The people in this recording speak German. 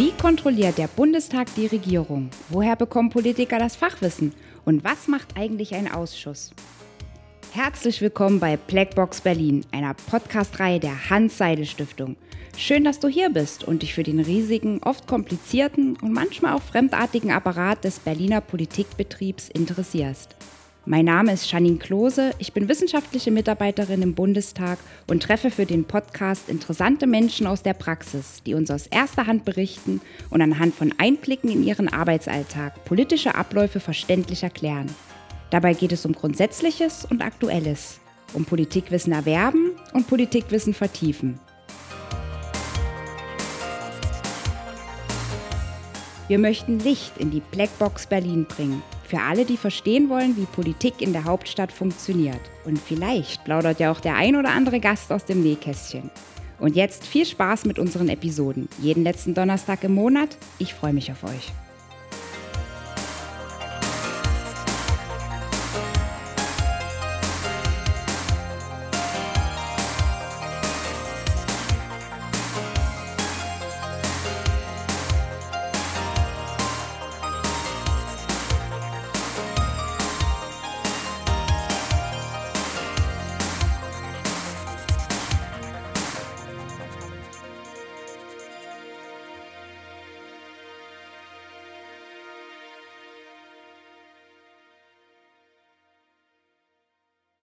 Wie kontrolliert der Bundestag die Regierung? Woher bekommen Politiker das Fachwissen? Und was macht eigentlich ein Ausschuss? Herzlich willkommen bei Blackbox Berlin, einer Podcast-Reihe der Hans-Seidel-Stiftung. Schön, dass du hier bist und dich für den riesigen, oft komplizierten und manchmal auch fremdartigen Apparat des Berliner Politikbetriebs interessierst. Mein Name ist Janine Klose, ich bin wissenschaftliche Mitarbeiterin im Bundestag und treffe für den Podcast interessante Menschen aus der Praxis, die uns aus erster Hand berichten und anhand von Einblicken in ihren Arbeitsalltag politische Abläufe verständlich erklären. Dabei geht es um Grundsätzliches und Aktuelles, um Politikwissen erwerben und Politikwissen vertiefen. Wir möchten Licht in die Blackbox Berlin bringen für alle, die verstehen wollen, wie Politik in der Hauptstadt funktioniert. Und vielleicht plaudert ja auch der ein oder andere Gast aus dem Nähkästchen. Und jetzt viel Spaß mit unseren Episoden. Jeden letzten Donnerstag im Monat. Ich freue mich auf euch.